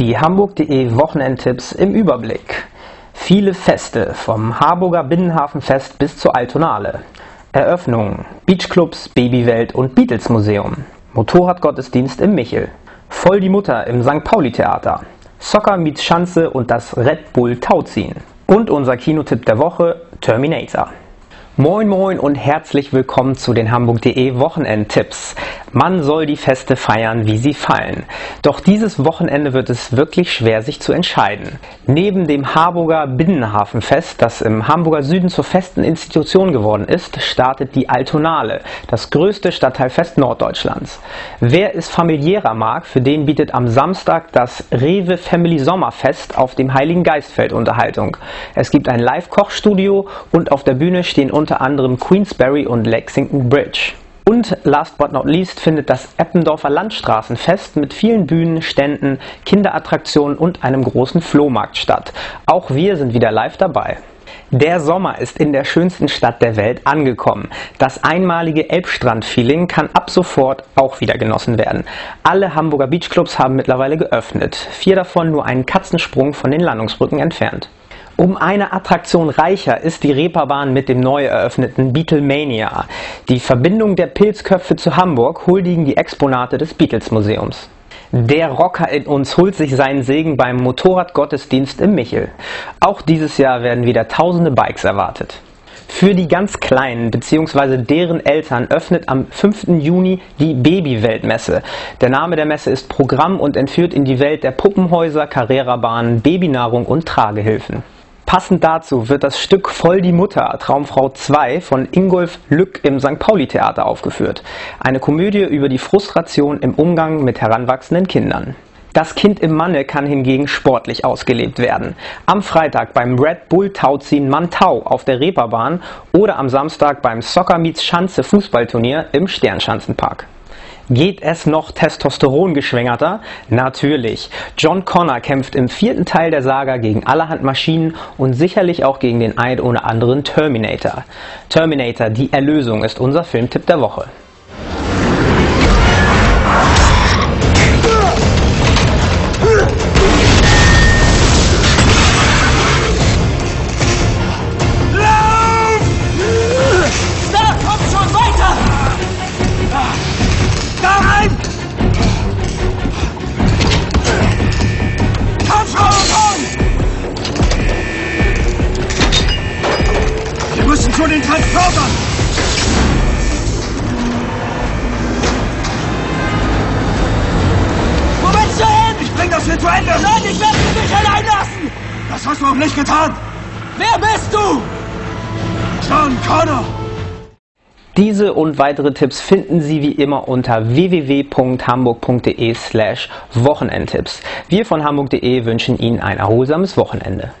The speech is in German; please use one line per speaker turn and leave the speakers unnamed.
Die Hamburg.de Wochenendtipps im Überblick. Viele Feste, vom Harburger Binnenhafenfest bis zur Altonale. Eröffnungen, Beachclubs, Babywelt und Beatles Museum. Motorradgottesdienst im Michel. Voll die Mutter im St. Pauli Theater. Soccer meets Schanze und das Red Bull Tauziehen. Und unser Kinotipp der Woche, Terminator. Moin Moin und herzlich willkommen zu den Hamburg.de Wochenendtipps. Man soll die Feste feiern, wie sie fallen. Doch dieses Wochenende wird es wirklich schwer, sich zu entscheiden. Neben dem Harburger Binnenhafenfest, das im Hamburger Süden zur festen Institution geworden ist, startet die Altonale, das größte Stadtteilfest Norddeutschlands. Wer es familiärer mag, für den bietet am Samstag das Rewe Family Sommerfest auf dem Heiligen Geistfeld Unterhaltung. Es gibt ein Live-Kochstudio und auf der Bühne stehen unter anderem Queensberry und Lexington Bridge. Und last but not least findet das Eppendorfer Landstraßenfest mit vielen Bühnen, Ständen, Kinderattraktionen und einem großen Flohmarkt statt. Auch wir sind wieder live dabei. Der Sommer ist in der schönsten Stadt der Welt angekommen. Das einmalige Elbstrand-Feeling kann ab sofort auch wieder genossen werden. Alle Hamburger Beachclubs haben mittlerweile geöffnet. Vier davon nur einen Katzensprung von den Landungsbrücken entfernt. Um eine Attraktion reicher ist die Reeperbahn mit dem neu eröffneten Beatlemania. Die Verbindung der Pilzköpfe zu Hamburg huldigen die Exponate des Beatles Museums. Der Rocker in uns holt sich seinen Segen beim Motorradgottesdienst im Michel. Auch dieses Jahr werden wieder tausende Bikes erwartet. Für die ganz Kleinen bzw. deren Eltern öffnet am 5. Juni die Babyweltmesse. Der Name der Messe ist Programm und entführt in die Welt der Puppenhäuser, Carrera-Bahnen, Babynahrung und Tragehilfen. Passend dazu wird das Stück Voll die Mutter, Traumfrau 2 von Ingolf Lück im St. Pauli Theater aufgeführt. Eine Komödie über die Frustration im Umgang mit heranwachsenden Kindern. Das Kind im Manne kann hingegen sportlich ausgelebt werden. Am Freitag beim Red Bull Tauziehen Mantau auf der Reeperbahn oder am Samstag beim Soccer Meets Schanze Fußballturnier im Sternschanzenpark. Geht es noch testosterongeschwängerter? Natürlich. John Connor kämpft im vierten Teil der Saga gegen allerhand Maschinen und sicherlich auch gegen den ein oder anderen Terminator. Terminator, die Erlösung ist unser Filmtipp der Woche.
Zu den Transportern!
Wo willst du hin?
Ich bring das hier zu Ende!
Nein, ich werde dich nicht allein lassen!
Das hast du auch nicht getan!
Wer bist du?
John Connor!
Diese und weitere Tipps finden Sie wie immer unter www.hamburg.de slash Wochenendtipps. Wir von hamburg.de wünschen Ihnen ein erholsames Wochenende.